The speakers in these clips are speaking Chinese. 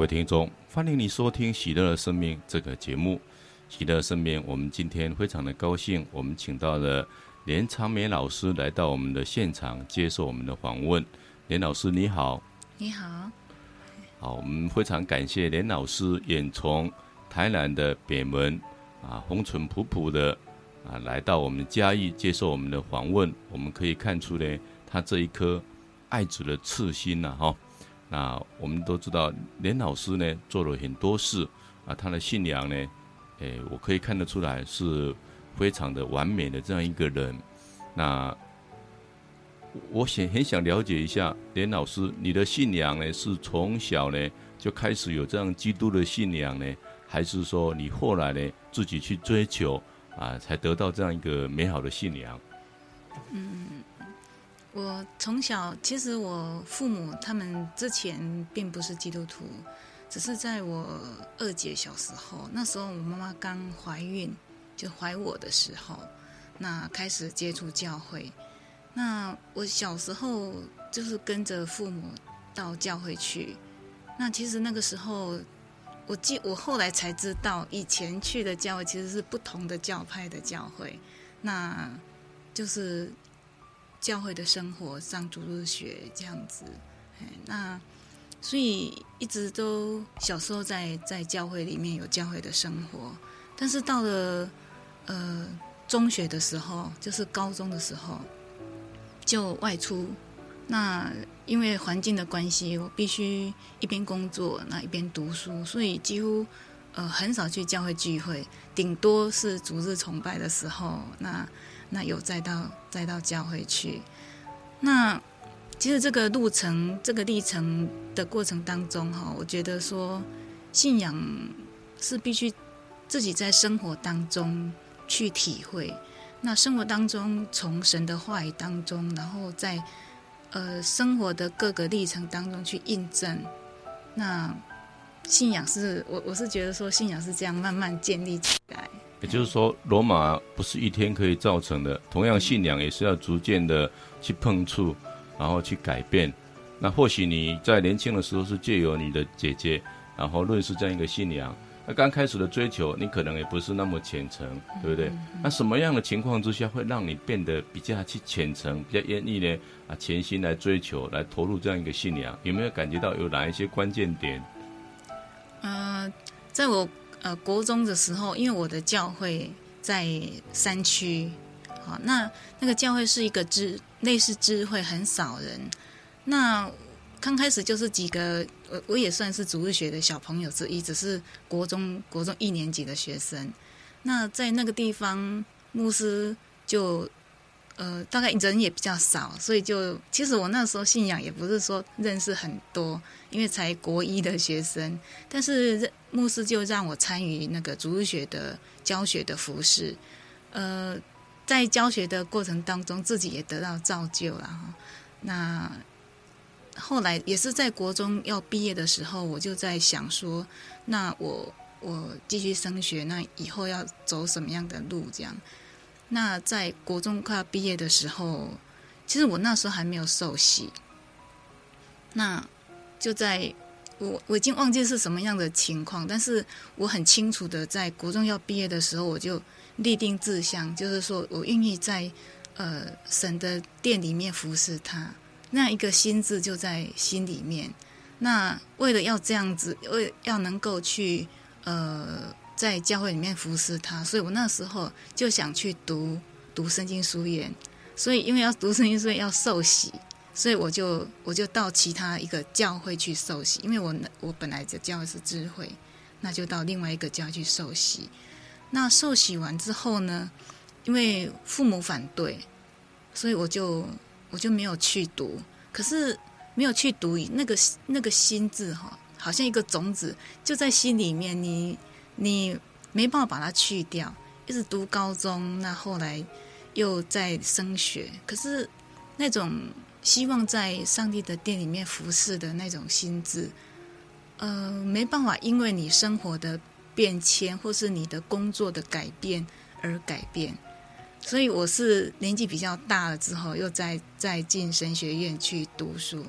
各位听众，欢迎你收听《喜乐的生命》这个节目。《喜乐的生命》，我们今天非常的高兴，我们请到了连长梅老师来到我们的现场接受我们的访问。连老师你好，你好，好，我们非常感谢连老师远从台南的北门啊，红唇仆仆的啊，来到我们嘉义接受我们的访问。我们可以看出呢，他这一颗爱子的赤心呐、啊，哈。那我们都知道，连老师呢做了很多事啊，他的信仰呢，诶，我可以看得出来是非常的完美的这样一个人。那我想很想了解一下，连老师，你的信仰呢是从小呢就开始有这样基督的信仰呢，还是说你后来呢自己去追求啊，才得到这样一个美好的信仰？嗯。我从小，其实我父母他们之前并不是基督徒，只是在我二姐小时候，那时候我妈妈刚怀孕，就怀我的时候，那开始接触教会。那我小时候就是跟着父母到教会去。那其实那个时候，我记我后来才知道，以前去的教会其实是不同的教派的教会，那就是。教会的生活，上主日学这样子，那所以一直都小时候在在教会里面有教会的生活，但是到了呃中学的时候，就是高中的时候就外出，那因为环境的关系，我必须一边工作，那一边读书，所以几乎呃很少去教会聚会，顶多是主日崇拜的时候那。那有再到再到教会去，那其实这个路程这个历程的过程当中哈，我觉得说信仰是必须自己在生活当中去体会。那生活当中从神的话语当中，然后在呃生活的各个历程当中去印证。那信仰是我我是觉得说信仰是这样慢慢建立起来。也就是说，罗马不是一天可以造成的。同样，信仰也是要逐渐的去碰触，然后去改变。那或许你在年轻的时候是借由你的姐姐，然后认识这样一个信仰。那刚开始的追求，你可能也不是那么虔诚，对不对？那什么样的情况之下会让你变得比较去虔诚，比较愿意呢？啊，潜心来追求，来投入这样一个信仰，有没有感觉到有哪一些关键点？呃，在我。呃，国中的时候，因为我的教会在山区，好，那那个教会是一个支类似支会，很少人。那刚开始就是几个，我我也算是主日学的小朋友之一，只是国中国中一年级的学生。那在那个地方，牧师就。呃，大概人也比较少，所以就其实我那时候信仰也不是说认识很多，因为才国一的学生。但是牧师就让我参与那个主日学的教学的服事，呃，在教学的过程当中，自己也得到造就了哈。那后来也是在国中要毕业的时候，我就在想说，那我我继续升学，那以后要走什么样的路这样。那在国中快要毕业的时候，其实我那时候还没有受洗。那就在我我已经忘记是什么样的情况，但是我很清楚的在国中要毕业的时候，我就立定志向，就是说我愿意在呃神的殿里面服侍他。那一个心志就在心里面。那为了要这样子，为要能够去呃。在教会里面服侍他，所以我那时候就想去读读圣经书院，所以因为要读圣经书院要受洗，所以我就我就到其他一个教会去受洗，因为我我本来的教会是智会，那就到另外一个教去受洗。那受洗完之后呢，因为父母反对，所以我就我就没有去读。可是没有去读，那个那个心字哈，好像一个种子就在心里面，你。你没办法把它去掉，一直读高中，那后来又在升学，可是那种希望在上帝的殿里面服侍的那种心智，呃，没办法，因为你生活的变迁或是你的工作的改变而改变，所以我是年纪比较大了之后，又再再进神学院去读书。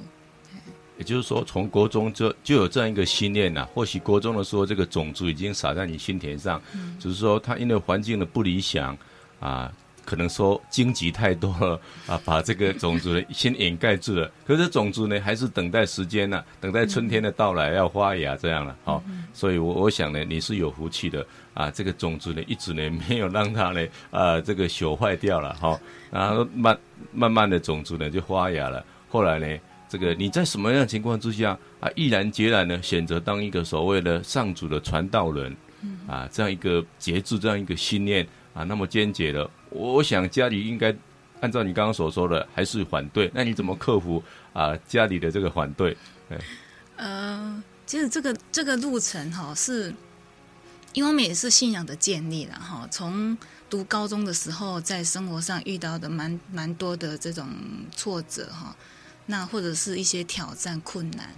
也就是说，从国中就就有这样一个心念呐。或许国中的时候，这个种子已经撒在你心田上，嗯、只是说他因为环境的不理想啊，可能说荆棘太多了啊，把这个种子呢先掩盖住了。可是种子呢，还是等待时间呢、啊，等待春天的到来要发芽这样了。好、哦，嗯、所以我我想呢，你是有福气的啊。这个种子呢，一直呢没有让它呢啊这个朽坏掉了。好、哦，然后慢慢慢的种子呢就发芽了。后来呢？这个你在什么样的情况之下啊，毅然决然的选择当一个所谓的上主的传道人，啊，这样一个节制，这样一个信念啊，那么坚决的，我想家里应该按照你刚刚所说的，还是反对。那你怎么克服啊家里的这个反对？呃，其实这个这个路程哈，是因为我们也是信仰的建立了哈。从读高中的时候，在生活上遇到的蛮蛮多的这种挫折哈。那或者是一些挑战困难，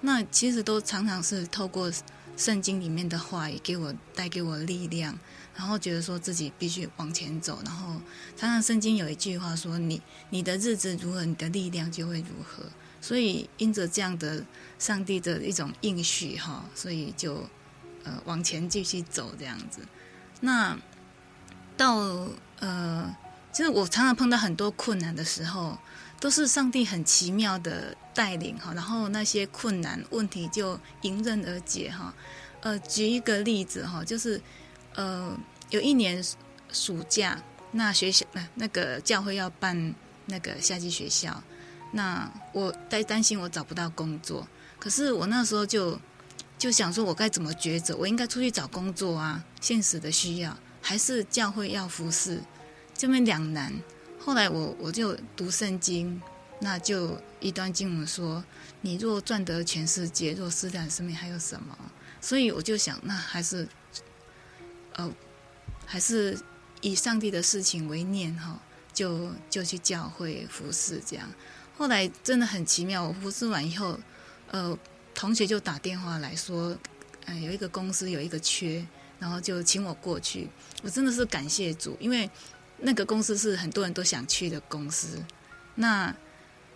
那其实都常常是透过圣经里面的话语给我带给我力量，然后觉得说自己必须往前走，然后常常圣经有一句话说：“你你的日子如何，你的力量就会如何。”所以因着这样的上帝的一种应许哈，所以就呃往前继续走这样子。那到呃，其实我常常碰到很多困难的时候。都是上帝很奇妙的带领哈，然后那些困难问题就迎刃而解哈。呃，举一个例子哈，就是呃，有一年暑假，那学校那个教会要办那个夏季学校，那我在担心我找不到工作，可是我那时候就就想说，我该怎么抉择？我应该出去找工作啊，现实的需要，还是教会要服侍？这么两难。后来我我就读圣经，那就一段经文说：“你若赚得全世界，若失掉生命，还有什么？”所以我就想，那还是，呃，还是以上帝的事情为念哈，就就去教会服侍这样。后来真的很奇妙，我服侍完以后，呃，同学就打电话来说，呃，有一个公司有一个缺，然后就请我过去。我真的是感谢主，因为。那个公司是很多人都想去的公司，那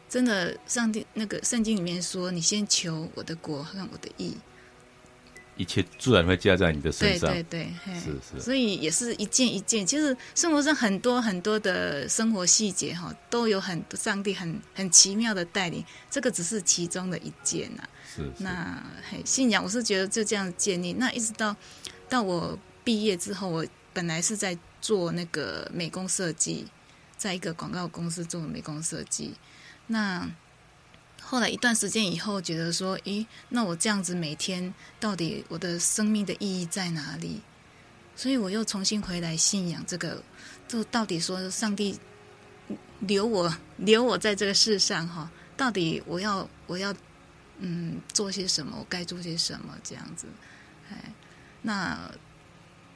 真的，上帝那个圣经里面说：“你先求我的国和我的义，一切自然会加在你的身上。”对对对，是是。所以也是一件一件，其实生活上很多很多的生活细节哈，都有很多上帝很很奇妙的带领。这个只是其中的一件呐。是，是。那信仰，我是觉得就这样建立。那一直到到我毕业之后，我本来是在。做那个美工设计，在一个广告公司做美工设计。那后来一段时间以后，觉得说，咦，那我这样子每天到底我的生命的意义在哪里？所以我又重新回来信仰这个，就到底说上帝留我留我在这个世上哈，到底我要我要嗯做些什么？我该做些什么？这样子，哎，那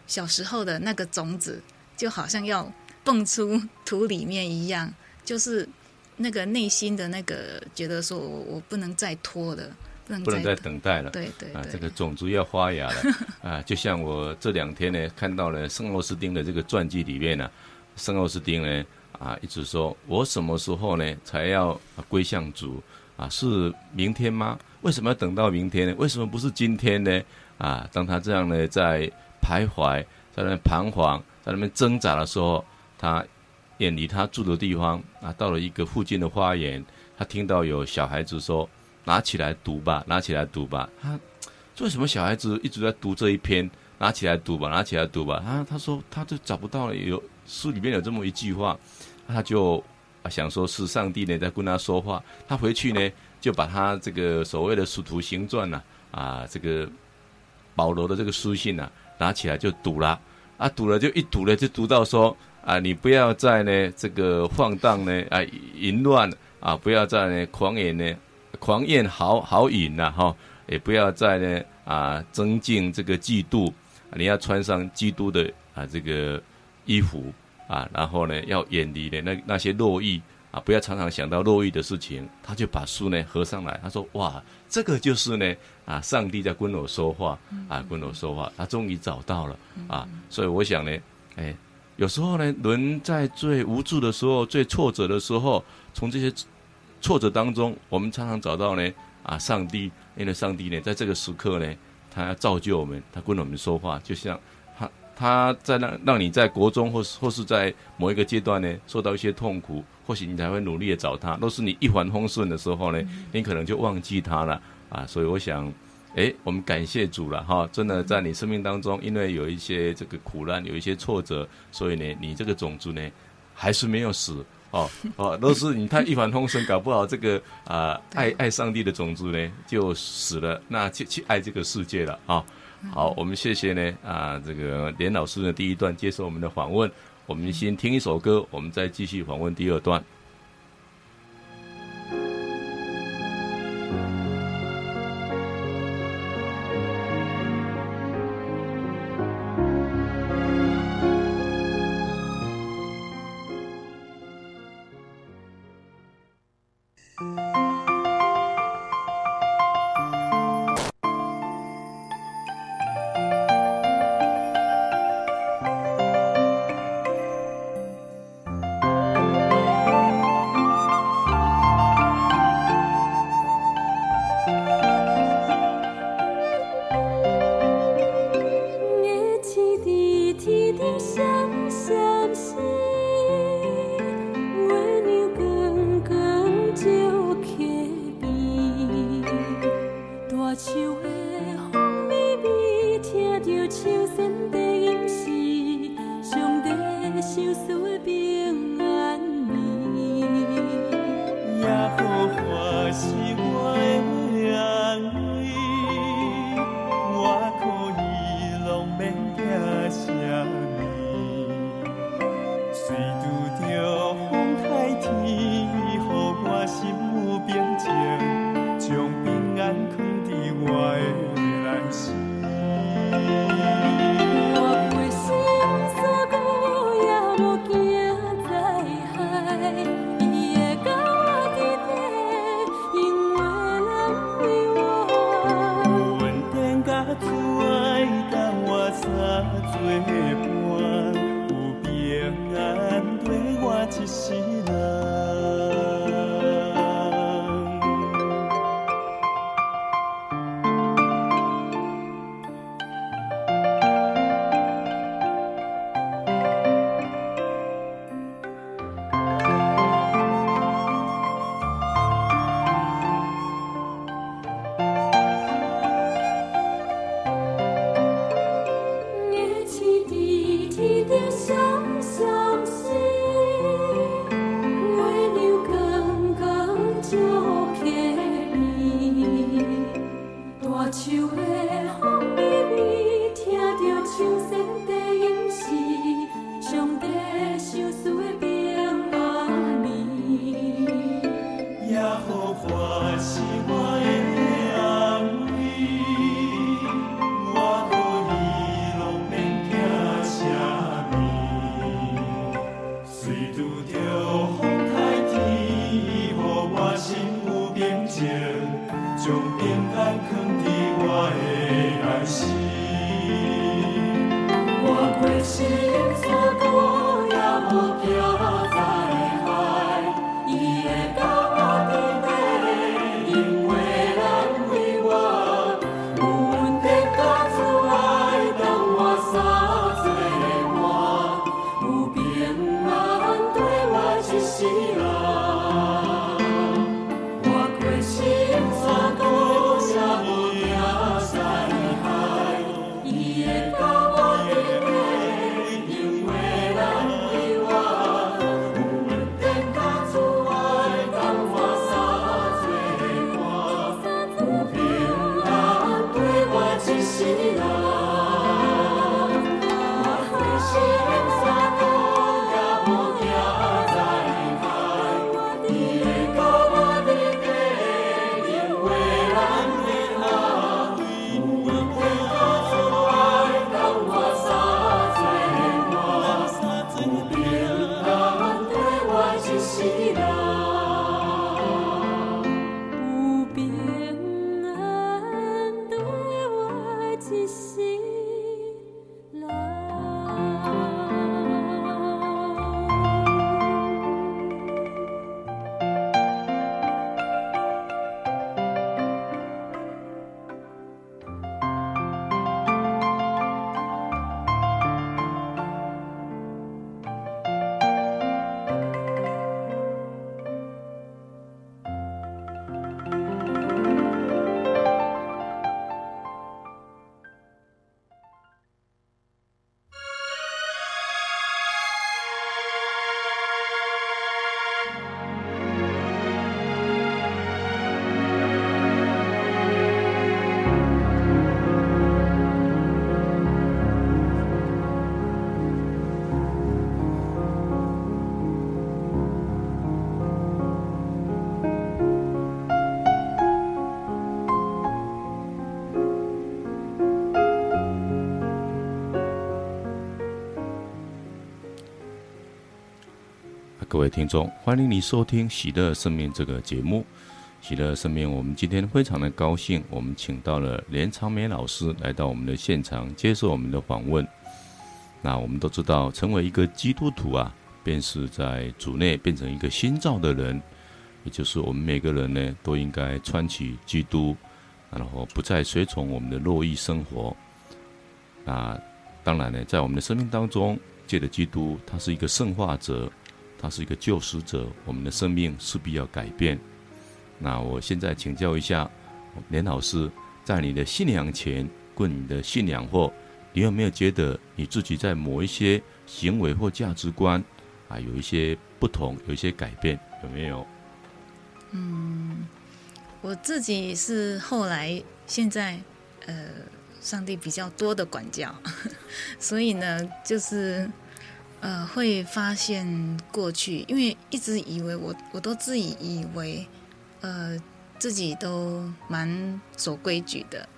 小时候的那个种子。就好像要蹦出土里面一样，就是那个内心的那个觉得说我我不能再拖了，不能再，等待了。对对，对啊，这个种子要发芽了 啊！就像我这两天呢看到了圣奥斯丁的这个传记里面呢、啊，圣奥斯丁呢啊一直说，我什么时候呢才要归向主啊？是明天吗？为什么要等到明天呢？为什么不是今天呢？啊，当他这样呢在徘徊，在那彷徨。在那边挣扎的时候，他远离他住的地方啊，到了一个附近的花园，他听到有小孩子说：“拿起来读吧，拿起来读吧。”他为什么小孩子一直在读这一篇？拿起来读吧，拿起来读吧。他他说他就找不到了，有书里面有这么一句话，他就想说是上帝呢在跟他说话。他回去呢就把他这个所谓的《使徒行传》呐啊，这个保罗的这个书信呐、啊、拿起来就读了。啊，读了就一读了，就读到说啊，你不要再呢这个放荡呢啊淫乱啊，不要再呢狂言呢狂言好好饮呐哈，也不要再呢啊增进这个嫉妒，你要穿上基督的啊这个衣服啊，然后呢要远离的那那些肉欲啊，不要常常想到肉欲的事情。他就把书呢合上来，他说哇，这个就是呢。啊！上帝在跟我说话，啊，跟我说话，他终于找到了啊！所以我想呢，哎，有时候呢，人在最无助的时候、最挫折的时候，从这些挫折当中，我们常常找到呢，啊，上帝，因为上帝呢，在这个时刻呢，他要造就我们，他跟我们说话，就像他他在让让你在国中或是或是在某一个阶段呢，受到一些痛苦，或许你才会努力的找他。若是你一帆风顺的时候呢，你可能就忘记他了啊。所以我想，哎，我们感谢主了哈，真的在你生命当中，因为有一些这个苦难，有一些挫折，所以呢，你这个种子呢，还是没有死。哦哦，都是你太一帆风顺，搞不好这个啊、呃、爱爱上帝的种子呢就死了，那去去爱这个世界了啊、哦。好，我们谢谢呢啊这个连老师的第一段接受我们的访问，我们先听一首歌，我们再继续访问第二段。各位听众，欢迎你收听《喜乐生命》这个节目。喜乐生命，我们今天非常的高兴，我们请到了连长梅老师来到我们的现场，接受我们的访问。那我们都知道，成为一个基督徒啊，便是在主内变成一个新造的人，也就是我们每个人呢，都应该穿起基督，然后不再随从我们的肉意生活。那当然呢，在我们的生命当中，借着基督，他是一个圣化者。他是一个救赎者，我们的生命势必要改变。那我现在请教一下连老师，在你的信仰前，问你的信仰后，你有没有觉得你自己在某一些行为或价值观啊，有一些不同，有一些改变，有没有？嗯，我自己是后来现在呃，上帝比较多的管教，所以呢，就是。呃，会发现过去，因为一直以为我，我都自以以为，呃，自己都蛮守规矩的，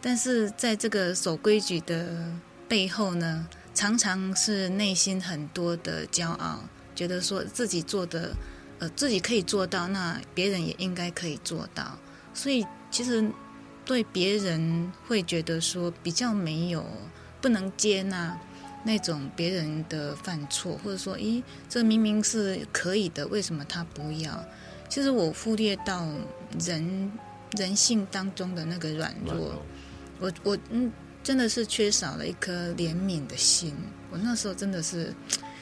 但是在这个守规矩的背后呢，常常是内心很多的骄傲，觉得说自己做的，呃，自己可以做到，那别人也应该可以做到，所以其实对别人会觉得说比较没有，不能接纳。那种别人的犯错，或者说，咦，这明明是可以的，为什么他不要？其实我忽略到人人性当中的那个软弱，我我嗯，真的是缺少了一颗怜悯的心。我那时候真的是，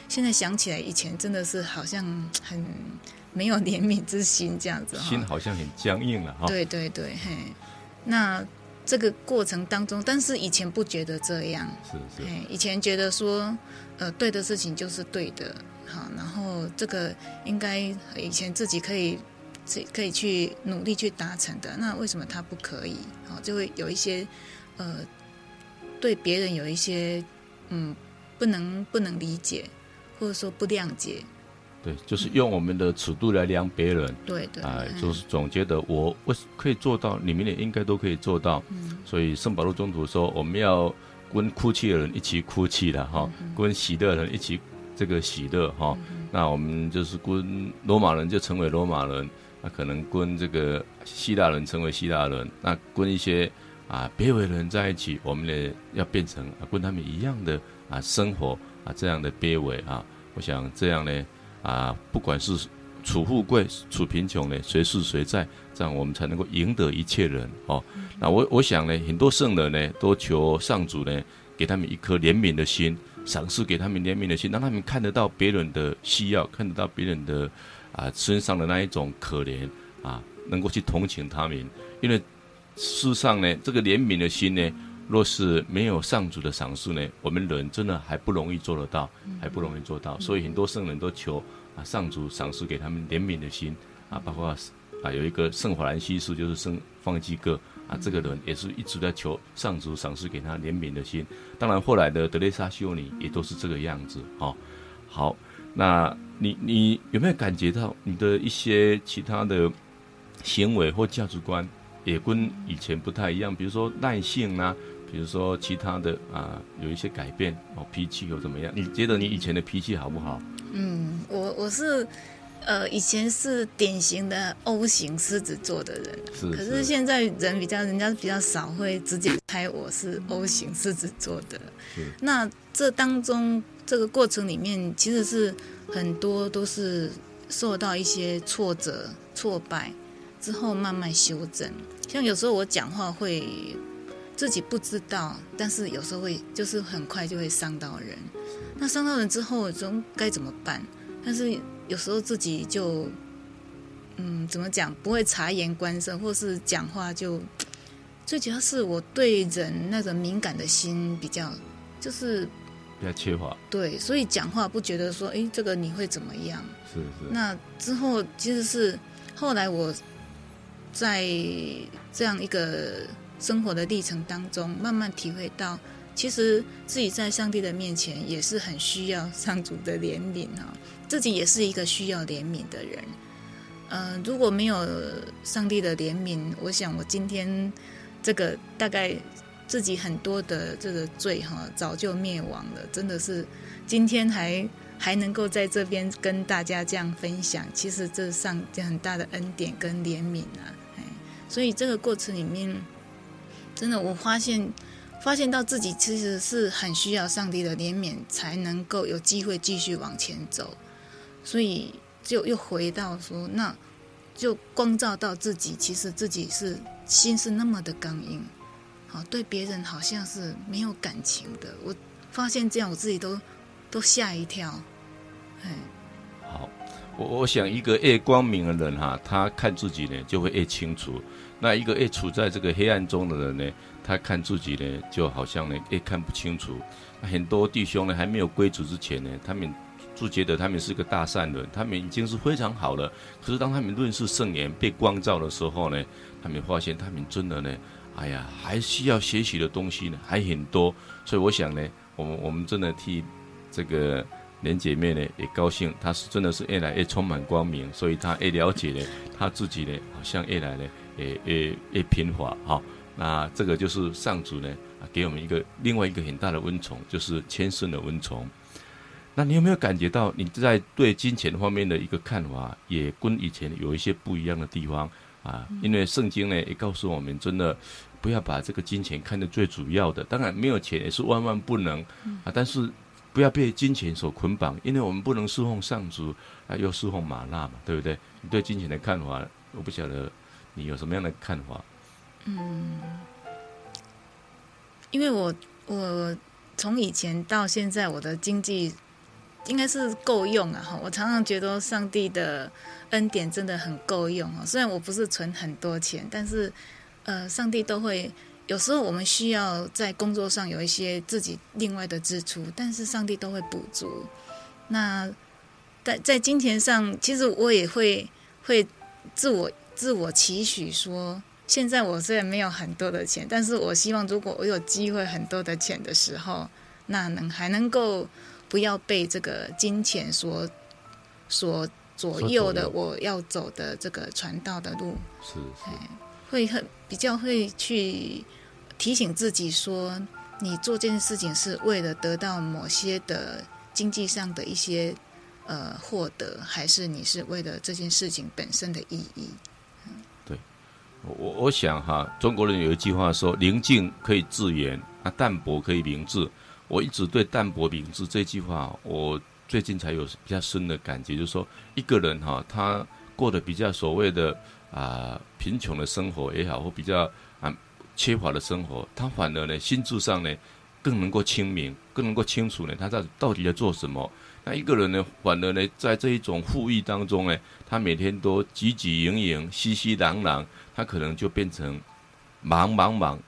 现在想起来，以前真的是好像很没有怜悯之心这样子，心好像很僵硬了哈。对对对，嘿，那。这个过程当中，但是以前不觉得这样，是是，哎以前觉得说，呃，对的事情就是对的，好，然后这个应该以前自己可以，可以去努力去达成的，那为什么他不可以？好，就会有一些，呃，对别人有一些，嗯，不能不能理解，或者说不谅解。对，就是用我们的尺度来量别人，对对，啊、呃，就是总觉得我我可以做到，你们也应该都可以做到。嗯，所以圣保禄中途说，我们要跟哭泣的人一起哭泣的哈，跟喜乐的人一起这个喜乐哈。那我们就是跟罗马人就成为罗马人，那可能跟这个希腊人成为希腊人，那跟一些啊别为人在一起，我们呢要变成跟他们一样的啊生活啊这样的别为啊，我想这样呢。啊，不管是处富贵、处贫穷呢，谁是谁在，这样我们才能够赢得一切人哦。那我我想呢，很多圣人呢，都求上主呢，给他们一颗怜悯的心，赏赐给他们怜悯的心，让他们看得到别人的需要，看得到别人的啊身上的那一种可怜啊，能够去同情他们。因为世上呢，这个怜悯的心呢。若是没有上主的赏赐呢，我们人真的还不容易做得到，还不容易做到。所以很多圣人都求啊，上主赏赐给他们怜悯的心啊，包括啊有一个圣法兰西斯，就是圣方济各啊，这个人也是一直在求上主赏赐给他怜悯的心。当然后来的德蕾莎修女也都是这个样子。哦，好，那你你有没有感觉到你的一些其他的行为或价值观也跟以前不太一样？比如说耐性啊。比如说其他的啊，有一些改变哦，脾气又怎么样？你觉得你以前的脾气好不好？嗯，我我是，呃，以前是典型的 O 型狮子座的人，是。可是现在人比较，人家比较少会直接猜我是 O 型狮子座的。是。那这当中这个过程里面，其实是很多都是受到一些挫折、挫败之后慢慢修正。像有时候我讲话会。自己不知道，但是有时候会，就是很快就会伤到人。那伤到人之后，总该怎么办？但是有时候自己就，嗯，怎么讲？不会察言观色，或是讲话就，最主要是我对人那个敏感的心比较，就是比较缺乏。对，所以讲话不觉得说，哎，这个你会怎么样？是是。那之后其实是后来我在这样一个。生活的历程当中，慢慢体会到，其实自己在上帝的面前也是很需要上主的怜悯哈，自己也是一个需要怜悯的人。呃，如果没有上帝的怜悯，我想我今天这个大概自己很多的这个罪哈，早就灭亡了。真的是今天还还能够在这边跟大家这样分享，其实这上帝很大的恩典跟怜悯啊，哎，所以这个过程里面，真的我发现发现到自己其实是很需要上帝的怜悯，才能够有机会继续往前走，所以就又回到说，那就光照到自己，其实自己是心是那么的刚硬，好，对别人好像是没有感情的，我发现这样，我自己都都吓一跳。好，我我想一个越光明的人哈，他看自己呢就会越清楚；那一个越处在这个黑暗中的人呢，他看自己呢就好像呢越看不清楚。很多弟兄呢还没有归主之前呢，他们就觉得他们是个大善人，他们已经是非常好了。可是当他们论世圣言、被光照的时候呢，他们发现他们真的呢，哎呀，还需要学习的东西呢还很多。所以我想呢，我们我们真的替这个。连姐妹呢也高兴，她是真的是越来越充满光明，所以她越了解呢，她自己呢好像越来呢也越越平滑哈。那这个就是上主呢啊给我们一个另外一个很大的温宠，就是谦逊的温宠。那你有没有感觉到你在对金钱方面的一个看法也跟以前有一些不一样的地方啊？因为圣经呢也告诉我们，真的不要把这个金钱看得最主要的，当然没有钱也是万万不能啊，但是。不要被金钱所捆绑，因为我们不能侍奉上主啊，又侍奉玛纳嘛，对不对？你对金钱的看法，我不晓得你有什么样的看法。嗯，因为我我从以前到现在，我的经济应该是够用啊哈。我常常觉得上帝的恩典真的很够用啊。虽然我不是存很多钱，但是呃，上帝都会。有时候我们需要在工作上有一些自己另外的支出，但是上帝都会补足。那在在金钱上，其实我也会会自我自我期许说，现在我虽然没有很多的钱，但是我希望如果我有机会很多的钱的时候，那能还能够不要被这个金钱所所左右的我要走的这个传道的路。是是。会很比较会去提醒自己说，你做这件事情是为了得到某些的经济上的一些呃获得，还是你是为了这件事情本身的意义？我我想哈，中国人有一句话说：“宁静可以致远，啊，淡泊可以明志。”我一直对“淡泊明志”这句话，我最近才有比较深的感觉，就是说，一个人哈，他过得比较所谓的。啊，贫穷的生活也好，或比较啊缺乏的生活，他反而呢心智上呢更能够清明，更能够清楚呢他在到底在做什么。那一个人呢，反而呢在这一种富裕当中呢，他每天都汲汲营营、熙熙攘攘，他可能就变成忙忙忙，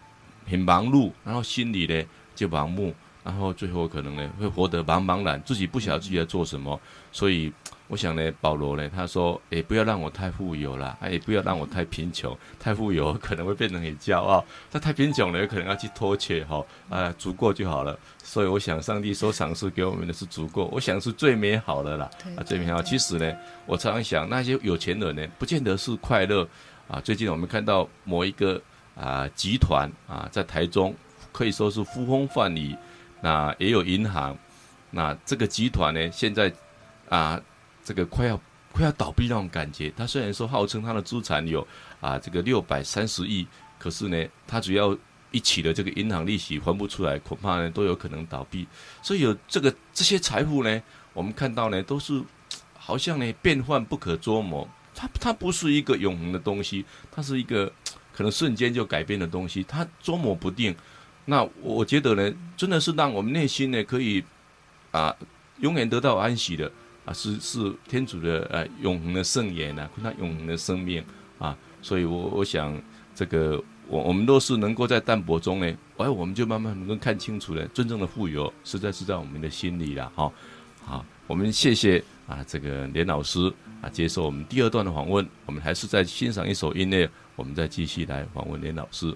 很忙碌，然后心里呢就盲目，然后最后可能呢会活得茫茫然，自己不晓得自己在做什么，所以。我想呢，保罗呢，他说：“也，不要让我太富有了，也不要让我太贫穷。太富有可能会变成很骄傲，他太贫穷了，有可能要去脱却哈。啊、呃，足够就好了。所以我想，上帝所赏赐给我们的是足够，我想是最美好的了。啊，最美好。其实呢，我常常想，那些有钱人呢，不见得是快乐啊。最近我们看到某一个啊集团啊，在台中可以说是呼风唤雨，那也有银行，那这个集团呢，现在啊。”这个快要快要倒闭那种感觉，他虽然说号称他的资产有啊这个六百三十亿，可是呢，他只要一起的这个银行利息还不出来，恐怕呢都有可能倒闭。所以有这个这些财富呢，我们看到呢都是 好像呢变幻不可捉摸，它它不是一个永恒的东西，它是一个可能瞬间就改变的东西，它捉摸不定。那我觉得呢，真的是让我们内心呢可以啊永远得到安息的。啊，是是天主的呃永恒的圣言呐，他永恒的生命啊，所以我我想这个我我们若是能够在淡泊中呢，哎，我们就慢慢能够看清楚了，真正的富有实在是在我们的心里了哈。好，我们谢谢啊这个连老师啊接受我们第二段的访问，我们还是再欣赏一首音乐，我们再继续来访问连老师。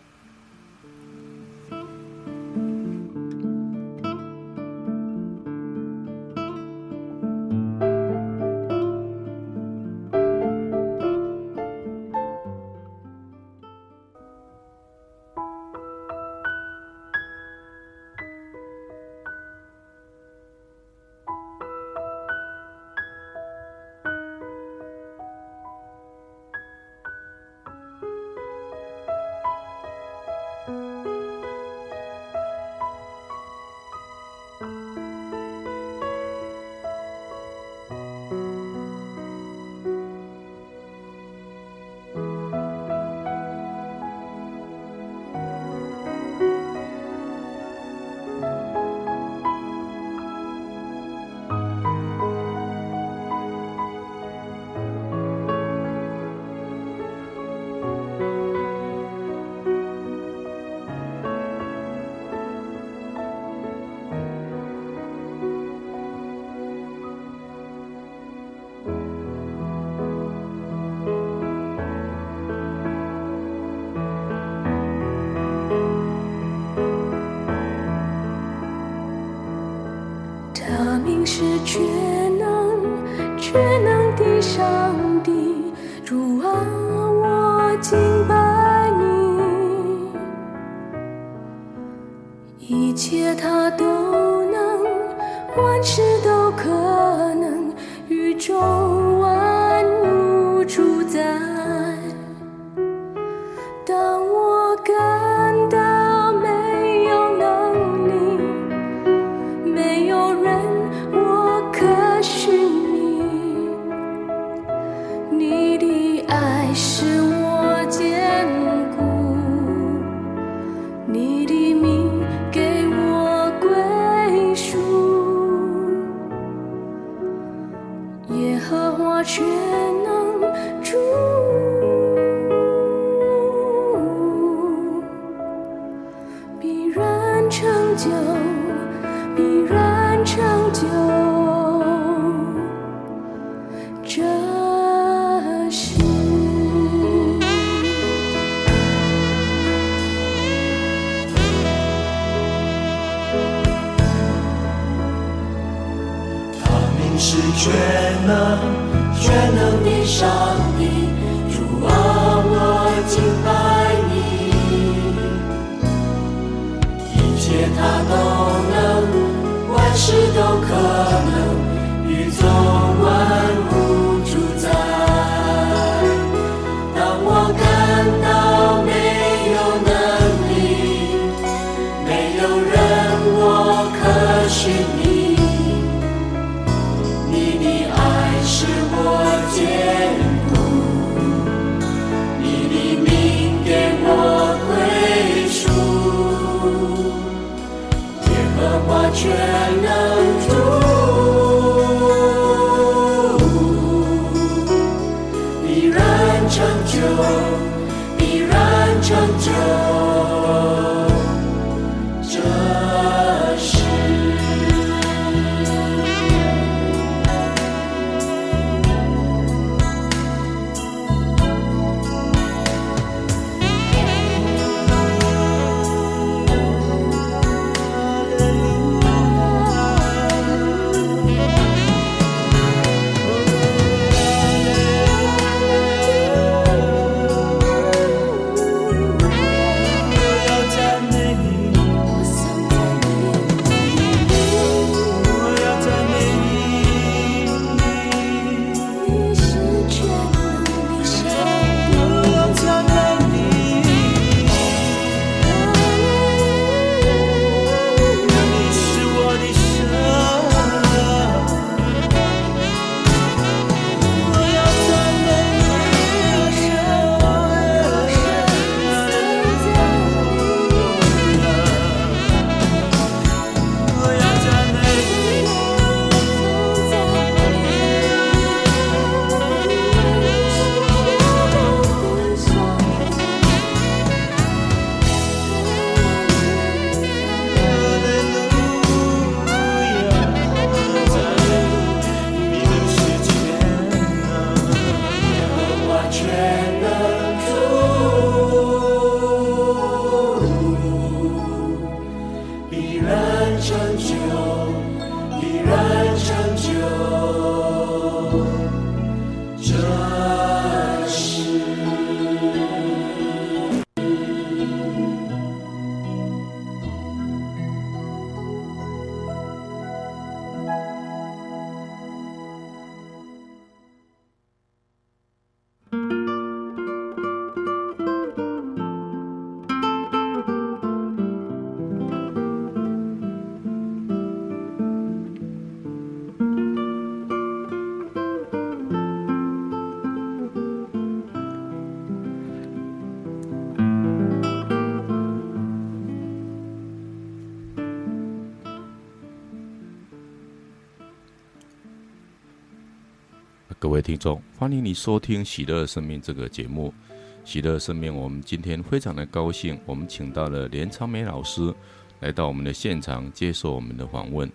各位听众，欢迎你收听《喜乐生命》这个节目。《喜乐生命》，我们今天非常的高兴，我们请到了连昌美老师来到我们的现场接受我们的访问。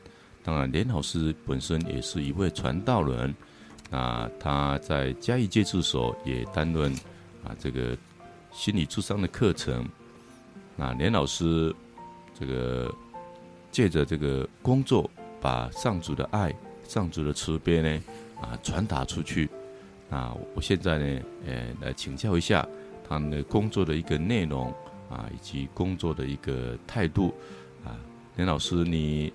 当然，连老师本身也是一位传道人，那他在嘉义戒治所也担任啊这个心理智商的课程。那连老师这个借着这个工作，把上主的爱上主的慈悲呢啊传达出去。那我现在呢，呃，来请教一下他们的工作的一个内容啊，以及工作的一个态度啊。林老师，你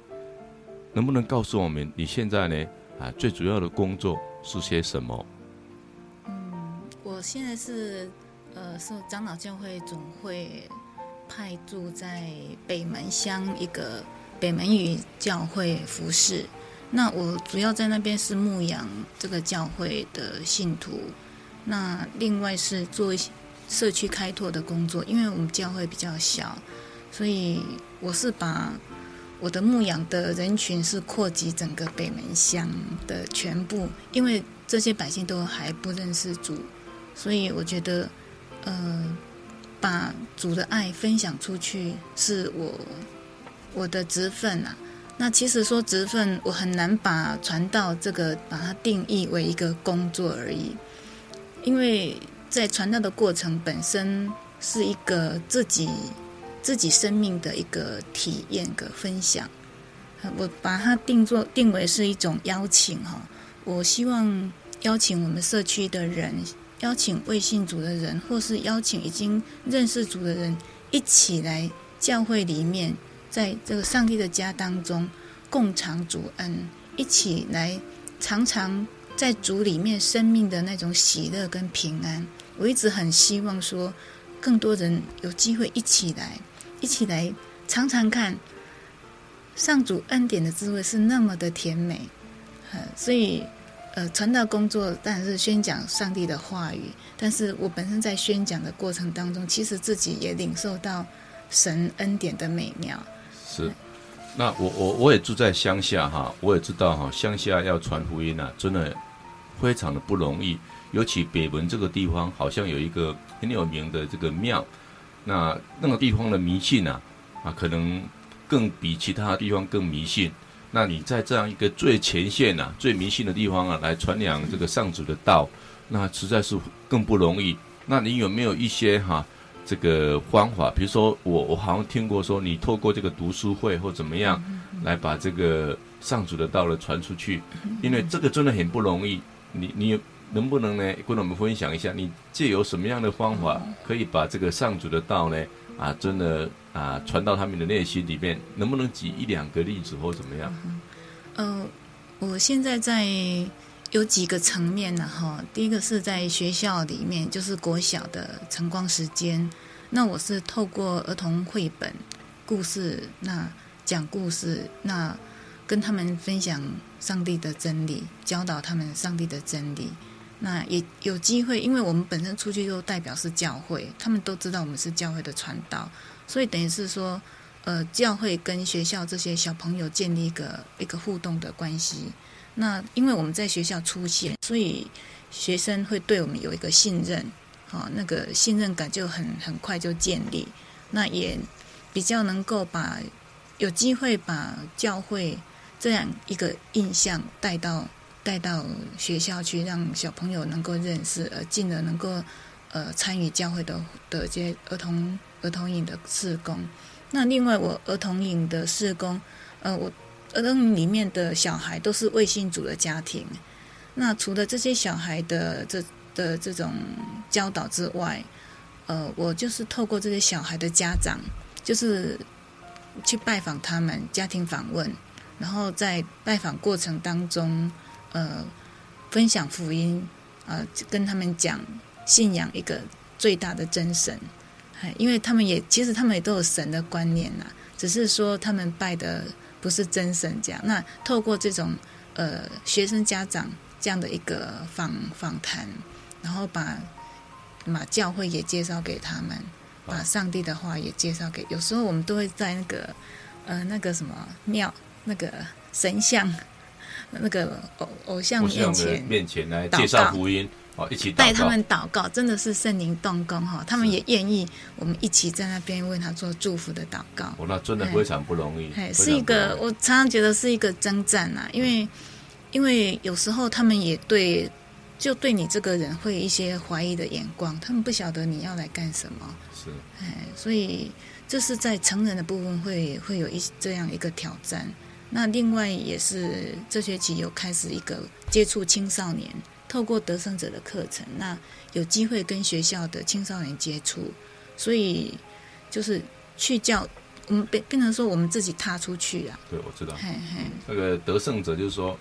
能不能告诉我们，你现在呢啊最主要的工作是些什么？嗯，我现在是呃，受长老教会总会派驻在北门乡一个北门语教会服侍。那我主要在那边是牧养这个教会的信徒，那另外是做一些社区开拓的工作，因为我们教会比较小，所以我是把我的牧养的人群是扩及整个北门乡的全部，因为这些百姓都还不认识主，所以我觉得，呃，把主的爱分享出去是我我的职分啊。那其实说职分，我很难把传道这个把它定义为一个工作而已，因为在传道的过程本身是一个自己自己生命的一个体验和分享，我把它定做定为是一种邀请哈，我希望邀请我们社区的人，邀请未信主的人，或是邀请已经认识主的人，一起来教会里面。在这个上帝的家当中，共尝主恩，一起来尝尝在主里面生命的那种喜乐跟平安。我一直很希望说，更多人有机会一起来，一起来尝尝看，上主恩典的滋味是那么的甜美。所以，呃，传道工作当然是宣讲上帝的话语，但是我本身在宣讲的过程当中，其实自己也领受到神恩典的美妙。是，那我我我也住在乡下哈，我也知道哈，乡下要传福音啊，真的非常的不容易。尤其北门这个地方，好像有一个很有名的这个庙，那那个地方的迷信啊，啊，可能更比其他地方更迷信。那你在这样一个最前线呐、最迷信的地方啊，来传扬这个上主的道，那实在是更不容易。那你有没有一些哈？这个方法，比如说我我好像听过说，你透过这个读书会或怎么样，来把这个上主的道呢传出去，因为这个真的很不容易。你你能不能呢跟我们分享一下，你借由什么样的方法可以把这个上主的道呢啊真的啊传到他们的内心里面？能不能举一两个例子或怎么样？呃，我现在在。有几个层面呢？哈，第一个是在学校里面，就是国小的晨光时间。那我是透过儿童绘本、故事，那讲故事，那跟他们分享上帝的真理，教导他们上帝的真理。那也有机会，因为我们本身出去又代表是教会，他们都知道我们是教会的传道，所以等于是说，呃，教会跟学校这些小朋友建立一个一个互动的关系。那因为我们在学校出现，所以学生会对我们有一个信任，好，那个信任感就很很快就建立。那也比较能够把有机会把教会这样一个印象带到带到学校去，让小朋友能够认识，而进而能够呃参与教会的的这些儿童儿童营的事工。那另外我儿童营的事工，呃我。儿童里面的小孩都是未信主的家庭，那除了这些小孩的这的这种教导之外，呃，我就是透过这些小孩的家长，就是去拜访他们，家庭访问，然后在拜访过程当中，呃，分享福音，呃，跟他们讲信仰一个最大的真神，因为他们也其实他们也都有神的观念呐，只是说他们拜的。不是真神这样，那透过这种呃学生家长这样的一个访访谈，然后把把教会也介绍给他们，把上帝的话也介绍给。有时候我们都会在那个呃那个什么庙那个神像那个偶偶像面前面前来介绍福音。一起带他们祷告，真的是圣灵动工哈！他们也愿意我们一起在那边为他做祝福的祷告。哦，那真的非常不容易。哎，是一个我常常觉得是一个征战啊，因为因为有时候他们也对就对你这个人会有一些怀疑的眼光，他们不晓得你要来干什么。是，哎，所以这是在成人的部分会会有一这样一个挑战。那另外也是这学期有开始一个接触青少年，透过得胜者的课程，那有机会跟学校的青少年接触，所以就是去教我们变变成说我们自己踏出去啊。对，我知道。嘿嘿，那个得胜者就是说，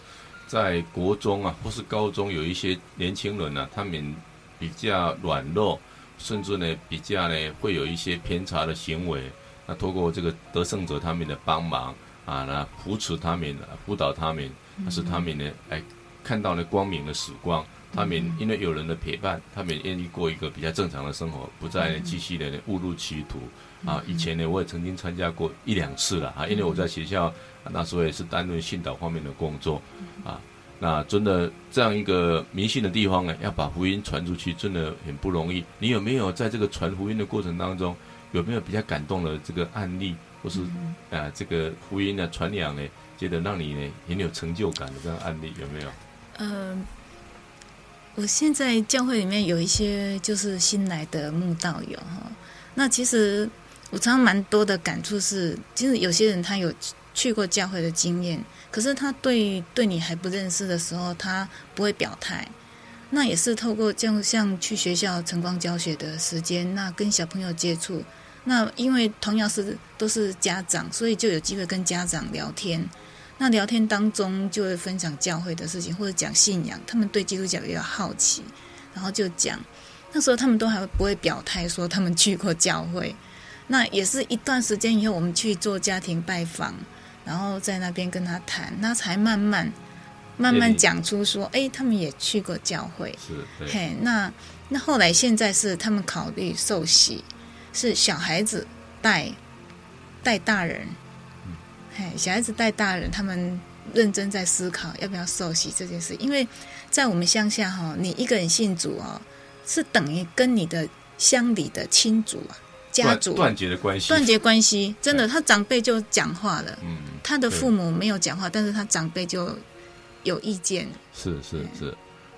在国中啊或是高中有一些年轻人啊，他们比较软弱，甚至呢比较呢会有一些偏差的行为，那透过这个得胜者他们的帮忙。啊，那扶持他们，辅导他们，那是他们呢，哎，看到了光明的曙光。他们因为有人的陪伴，他们愿意过一个比较正常的生活，不再继续的误入歧途。啊，以前呢，我也曾经参加过一两次了啊，因为我在学校那时候也是担任训导方面的工作。啊，那真的这样一个迷信的地方呢，要把福音传出去，真的很不容易。你有没有在这个传福音的过程当中，有没有比较感动的这个案例？或是啊，这个福音的传扬呢，觉得让你呢很有成就感的这样案例有没有？嗯，我现在教会里面有一些就是新来的慕道友哈，那其实我常常蛮多的感触是，其实有些人他有去过教会的经验，可是他对对你还不认识的时候，他不会表态。那也是透过这样像去学校晨光教学的时间，那跟小朋友接触。那因为同样是都是家长，所以就有机会跟家长聊天。那聊天当中就会分享教会的事情，或者讲信仰。他们对基督教也有好奇，然后就讲。那时候他们都还不会表态说他们去过教会。那也是一段时间以后，我们去做家庭拜访，然后在那边跟他谈，那才慢慢慢慢讲出说，哎，他们也去过教会。是，嘿，那那后来现在是他们考虑受洗。是小孩子带带大人，嘿，小孩子带大人，他们认真在思考要不要受洗这件事。因为在我们乡下哈，你一个人信主哦，是等于跟你的乡里的亲族啊、家族断绝的关系，断绝关系。真的，他长辈就讲话了，嗯，他的父母没有讲话，但是他长辈就有意见。是是是，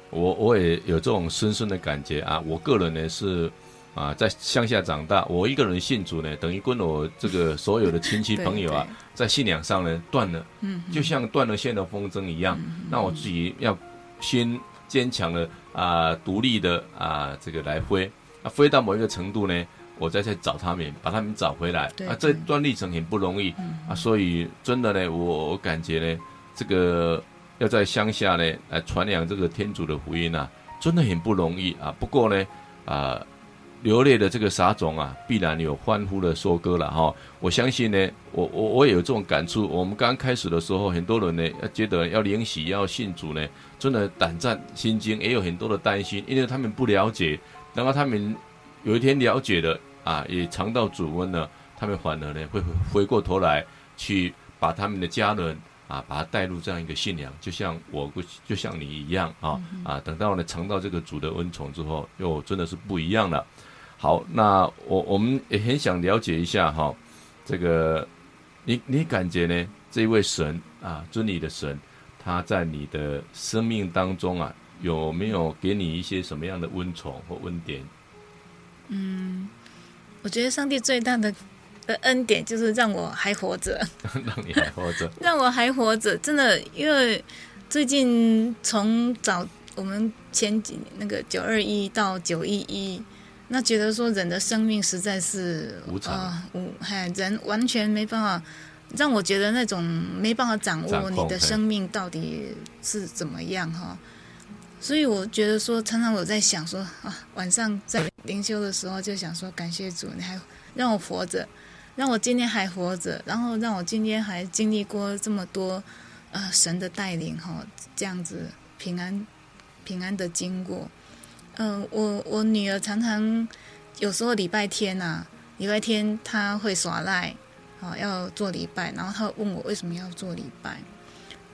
我我也有这种深深的感觉啊。我个人呢是。啊，在乡下长大，我一个人信主呢，等于跟我这个所有的亲戚朋友啊，在信仰上呢断了，嗯就像断了线的风筝一样。那我自己要先坚强的啊，独立的啊，这个来飞，啊，飞到某一个程度呢，我再去找他们，把他们找回来。啊，这段历程很不容易啊，所以真的呢，我我感觉呢，这个要在乡下呢来传扬这个天主的福音啊，真的很不容易啊。不过呢，啊。流泪的这个撒种啊，必然有欢呼的收割了哈！我相信呢，我我我也有这种感触。我们刚开始的时候，很多人呢要，觉得要领洗要信主呢，真的胆战心惊，也有很多的担心，因为他们不了解。然后他们有一天了解了啊，也尝到主温了，他们反而呢会回过头来去把他们的家人啊，把他带入这样一个信仰，就像我就像你一样啊啊！等到呢尝到这个主的恩宠之后，又真的是不一样了。好，那我我们也很想了解一下哈，这个你你感觉呢？这一位神啊，尊你的神，他在你的生命当中啊，有没有给你一些什么样的温宠或温点？嗯，我觉得上帝最大的的恩典就是让我还活着，让你还活着，让我还活着，真的，因为最近从早我们前几年那个九二一到九一一。那觉得说人的生命实在是无常，呃，无嗨，人完全没办法让我觉得那种没办法掌握你的生命到底是怎么样哈，所以我觉得说常常我在想说啊，晚上在灵修的时候就想说感谢主，你还让我活着，让我今天还活着，然后让我今天还经历过这么多呃神的带领哈，这样子平安平安的经过。嗯、我我女儿常常有时候礼拜天呐、啊，礼拜天她会耍赖，啊，要做礼拜，然后她问我为什么要做礼拜，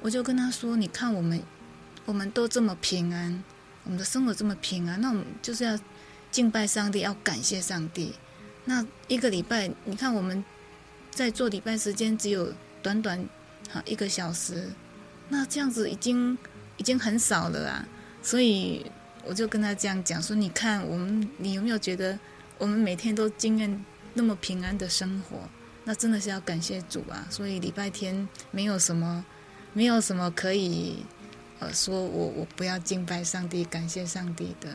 我就跟她说，你看我们我们都这么平安，我们的生活这么平安，那我们就是要敬拜上帝，要感谢上帝。那一个礼拜，你看我们在做礼拜时间只有短短好一个小时，那这样子已经已经很少了啊，所以。我就跟他这样讲说：“你看，我们你有没有觉得我们每天都经验那么平安的生活？那真的是要感谢主啊！所以礼拜天没有什么，没有什么可以呃说我我不要敬拜上帝、感谢上帝的。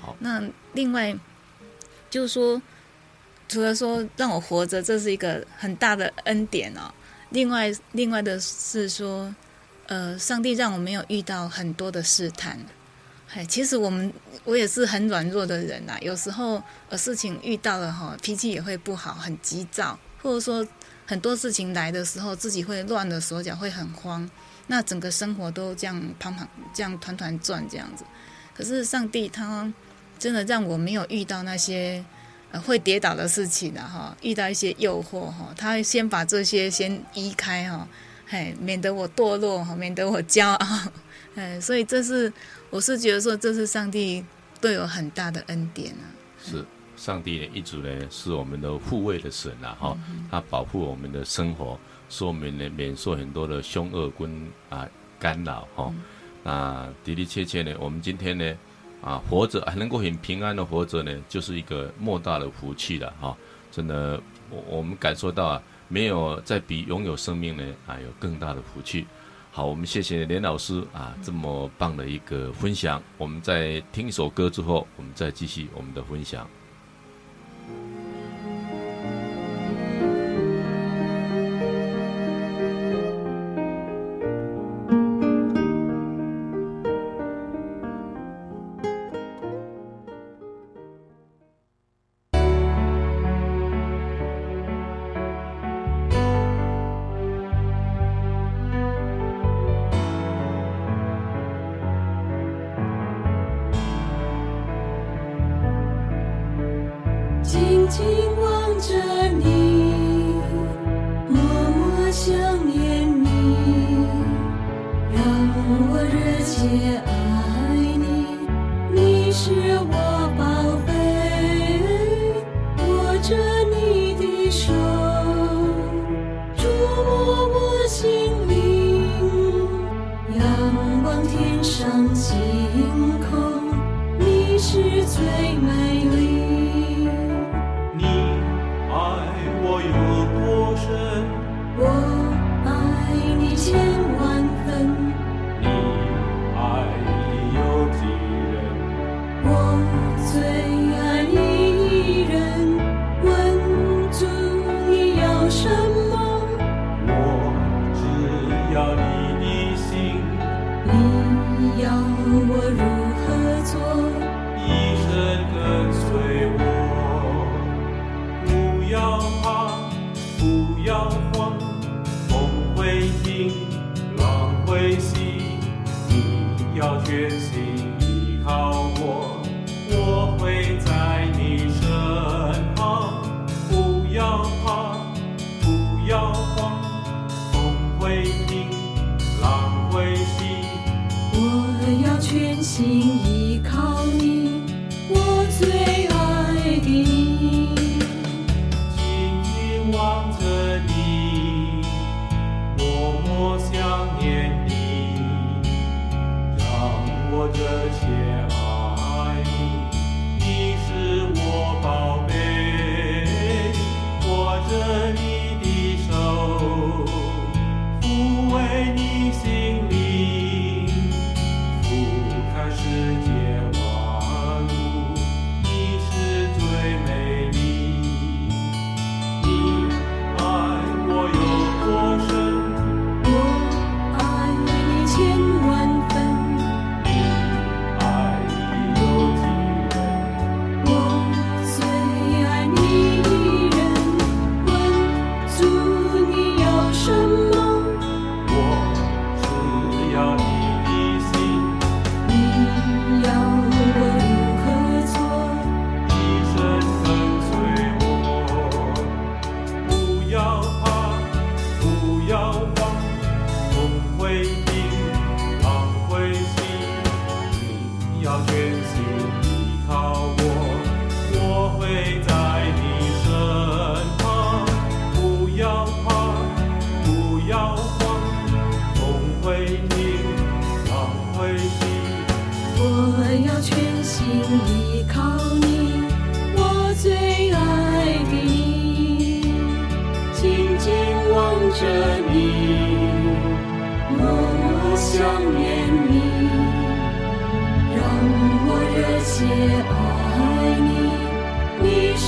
好，那另外就是说，除了说让我活着，这是一个很大的恩典哦。另外，另外的是说，呃，上帝让我没有遇到很多的试探。哎，其实我们我也是很软弱的人呐、有时候呃事情遇到了哈，脾气也会不好，很急躁，或者说很多事情来的时候，自己会乱了手脚，会很慌，那整个生活都这样胖胖，这样团团转这样子。可是上帝他真的让我没有遇到那些会跌倒的事情的哈，遇到一些诱惑哈，他先把这些先移开哈，嘿，免得我堕落哈，免得我骄傲，嗯，所以这是。我是觉得说，这是上帝对我很大的恩典啊！是上帝呢，一直呢是我们的护卫的神啊！哈、嗯，他保护我们的生活，使我们呢免受很多的凶恶跟啊干扰哈。那的的确确呢，我们今天呢啊活着还能够很平安的活着呢，就是一个莫大的福气了哈！真的，我我们感受到啊，没有再比拥有生命呢啊有更大的福气。好，我们谢谢连老师啊，这么棒的一个分享。我们在听一首歌之后，我们再继续我们的分享。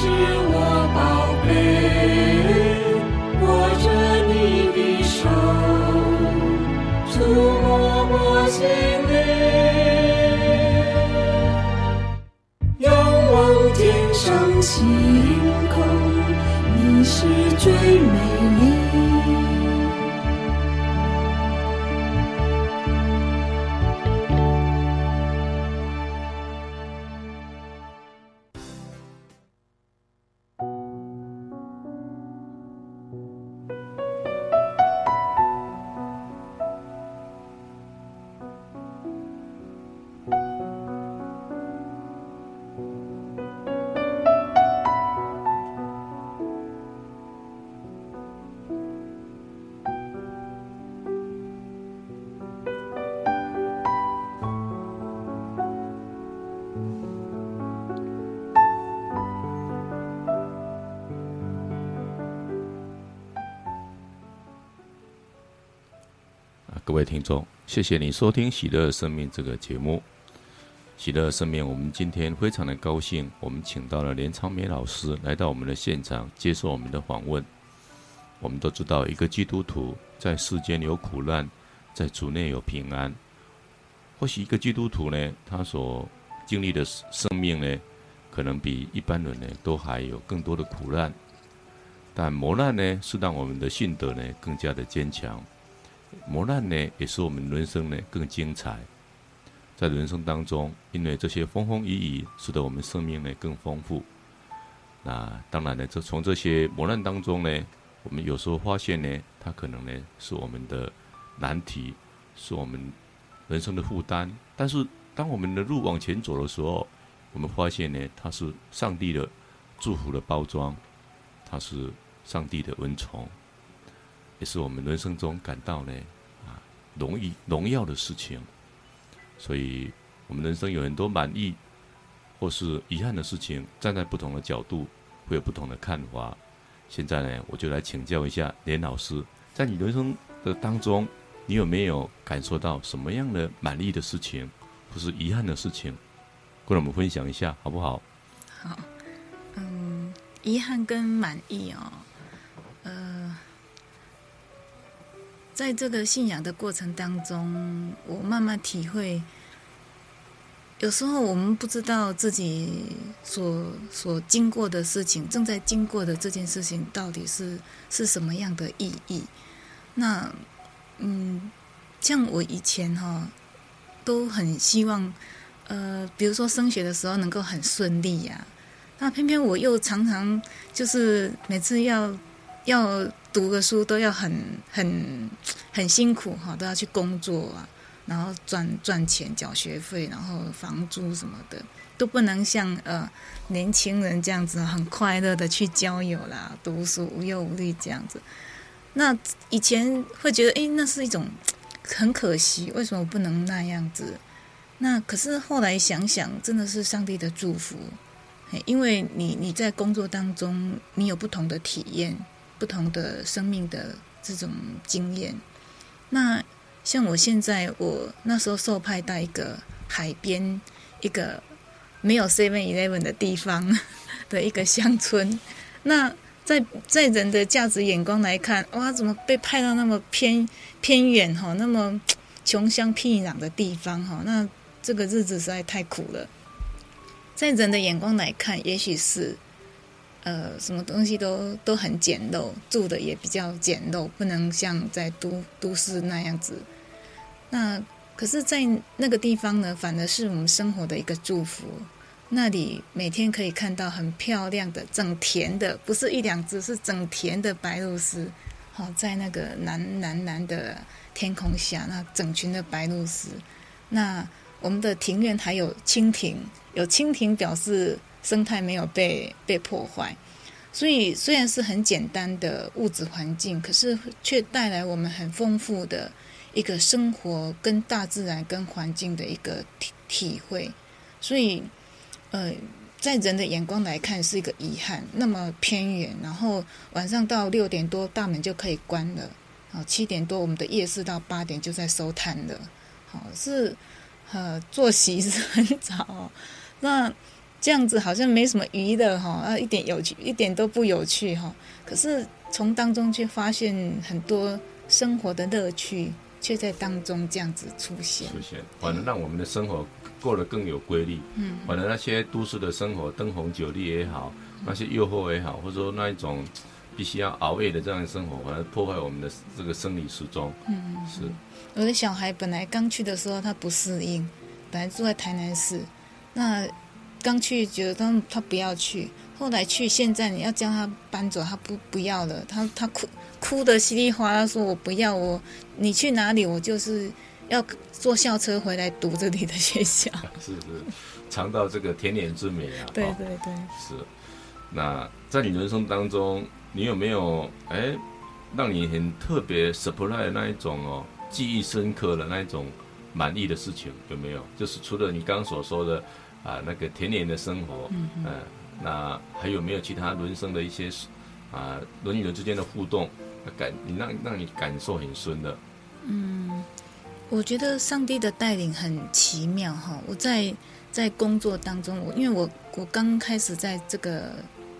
是我宝贝握着你的手触摸我心灵。仰望天上星谢谢你收听《喜乐生命》这个节目。喜乐生命，我们今天非常的高兴，我们请到了连昌美老师来到我们的现场，接受我们的访问。我们都知道，一个基督徒在世间有苦难，在主内有平安。或许一个基督徒呢，他所经历的生命呢，可能比一般人呢都还有更多的苦难。但磨难呢，是让我们的信德呢更加的坚强。磨难呢，也使我们人生呢更精彩。在人生当中，因为这些风风雨雨，使得我们生命呢更丰富。那当然呢，这从这些磨难当中呢，我们有时候发现呢，它可能呢是我们的难题，是我们人生的负担。但是，当我们的路往前走的时候，我们发现呢，它是上帝的祝福的包装，它是上帝的恩宠。也是我们人生中感到呢啊容易荣耀的事情，所以我们人生有很多满意或是遗憾的事情，站在不同的角度会有不同的看法。现在呢，我就来请教一下连老师，在你人生的当中，你有没有感受到什么样的满意的事情，或是遗憾的事情，跟我们分享一下好不好？好，嗯，遗憾跟满意哦，在这个信仰的过程当中，我慢慢体会，有时候我们不知道自己所所经过的事情，正在经过的这件事情到底是是什么样的意义。那，嗯，像我以前哈、都很希望，呃，比如说升学的时候能够很顺利呀、那偏偏我又常常就是每次要要。读个书都要很很很辛苦哈，都要去工作啊，然后赚赚钱缴学费，然后房租什么的都不能像呃年轻人这样子很快乐的去交友啦，读书无忧无虑这样子。那以前会觉得，诶，那是一种很可惜，为什么不能那样子？那可是后来想想，真的是上帝的祝福，因为你你在工作当中，你有不同的体验。不同的生命的这种经验，那像我现在，我那时候受派到一个海边，一个没有 Seven Eleven 的地方 的一个乡村。那在在人的价值眼光来看，哇，怎么被派到那么偏偏远哈，那么穷乡僻壤的地方哈？那这个日子实在太苦了。在人的眼光来看，也许是。呃，什么东西都都很简陋，住的也比较简陋，不能像在都都市那样子。那可是，在那个地方呢，反而是我们生活的一个祝福。那里每天可以看到很漂亮的整田的，不是一两只，是整田的白鹭鸶。好，在那个蓝蓝蓝的天空下，那整群的白鹭鸶。那我们的庭院还有蜻蜓，有蜻蜓表示。生态没有被被破坏，所以虽然是很简单的物质环境，可是却带来我们很丰富的一个生活跟大自然跟环境的一个体体会。所以，呃，在人的眼光来看是一个遗憾，那么偏远，然后晚上到六点多大门就可以关了，好七点多我们的夜市到八点就在收摊了，好是呃作息是很早，那这样子好像没什么娱乐哈，啊一点有趣一点都不有趣哈，可是从当中却发现很多生活的乐趣，却在当中这样子出现，出现，反而让我们的生活。过得更有规律，嗯，反而那些都市的生活，灯红酒绿也好，那些诱惑也好，或者说那一种必须要熬夜的这样的生活，反而破坏我们的这个生理时钟。嗯，是。我的小孩本来刚去的时候他不适应，本来住在台南市，那刚去觉得他他不要去，后来去现在你要叫他搬走，他不不要了，他他哭哭的稀里哗啦，说我不要我，你去哪里我就是。要坐校车回来读这里的学校，是是，尝到这个甜点之美啊！对对对，是。那在你人生当中，你有没有哎，让你很特别 surprise 的那一种哦，记忆深刻的那一种满意的事情有没有？就是除了你刚刚所说的啊那个甜点的生活，嗯那还有没有其他人生的一些啊人与人之间的互动感，你让让你感受很深的？嗯。我觉得上帝的带领很奇妙哈！我在在工作当中，我因为我我刚开始在这个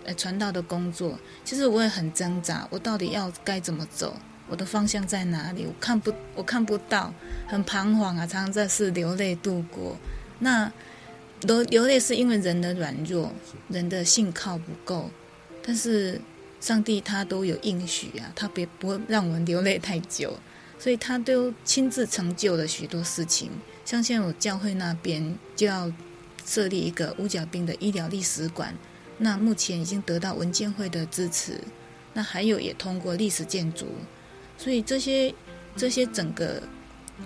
呃传道的工作，其实我也很挣扎，我到底要该怎么走？我的方向在哪里？我看不我看不到，很彷徨啊！常常在是流泪度过。那流流泪是因为人的软弱，人的信靠不够，但是上帝他都有应许啊，他别不会让我们流泪太久。所以他都亲自成就了许多事情，像现在我教会那边就要设立一个五角兵的医疗历史馆，那目前已经得到文建会的支持，那还有也通过历史建筑，所以这些这些整个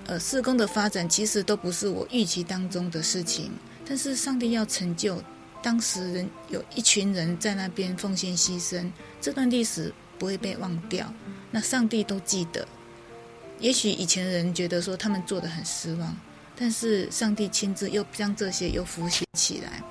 呃事工的发展其实都不是我预期当中的事情，但是上帝要成就，当时人有一群人在那边奉献牺牲，这段历史不会被忘掉，那上帝都记得。也许以前人觉得说他们做的很失望，但是上帝亲自又将这些又复兴起来。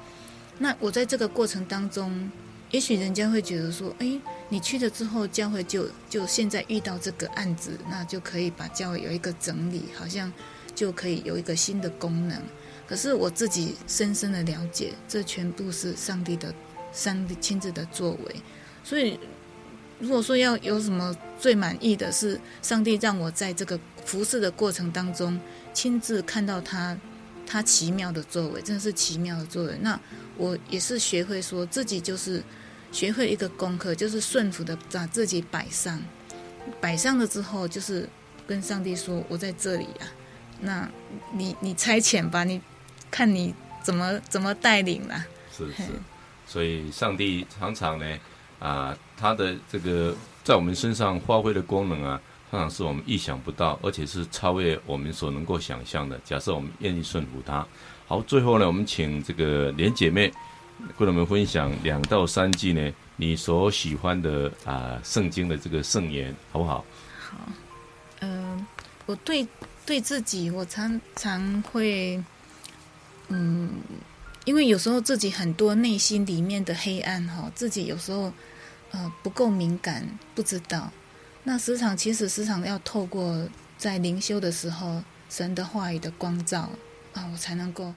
那我在这个过程当中，也许人家会觉得说：“哎，你去了之后，教会就就现在遇到这个案子，那就可以把教会有一个整理，好像就可以有一个新的功能。”可是我自己深深的了解，这全部是上帝的上帝亲自的作为，所以。如果说要有什么最满意的是，上帝让我在这个服侍的过程当中亲自看到他，他奇妙的作为，真的是奇妙的作为。那我也是学会说自己就是学会一个功课，就是顺服的把自己摆上，摆上了之后就是跟上帝说：“我在这里啊，那你你差遣吧，你看你怎么怎么带领啦。”是是，所以上帝常常呢。啊，他的这个在我们身上发挥的功能啊，常常是我们意想不到，而且是超越我们所能够想象的。假设我们愿意顺服他，好，最后呢，我们请这个连姐妹跟我们分享两到三句呢，你所喜欢的啊圣经的这个圣言，好不好？好，嗯、呃，我对对自己，我常常会，嗯，因为有时候自己很多内心里面的黑暗哈，自己有时候。呃，不够敏感，不知道。那时常其实时常要透过在灵修的时候，神的话语的光照啊，我才能够。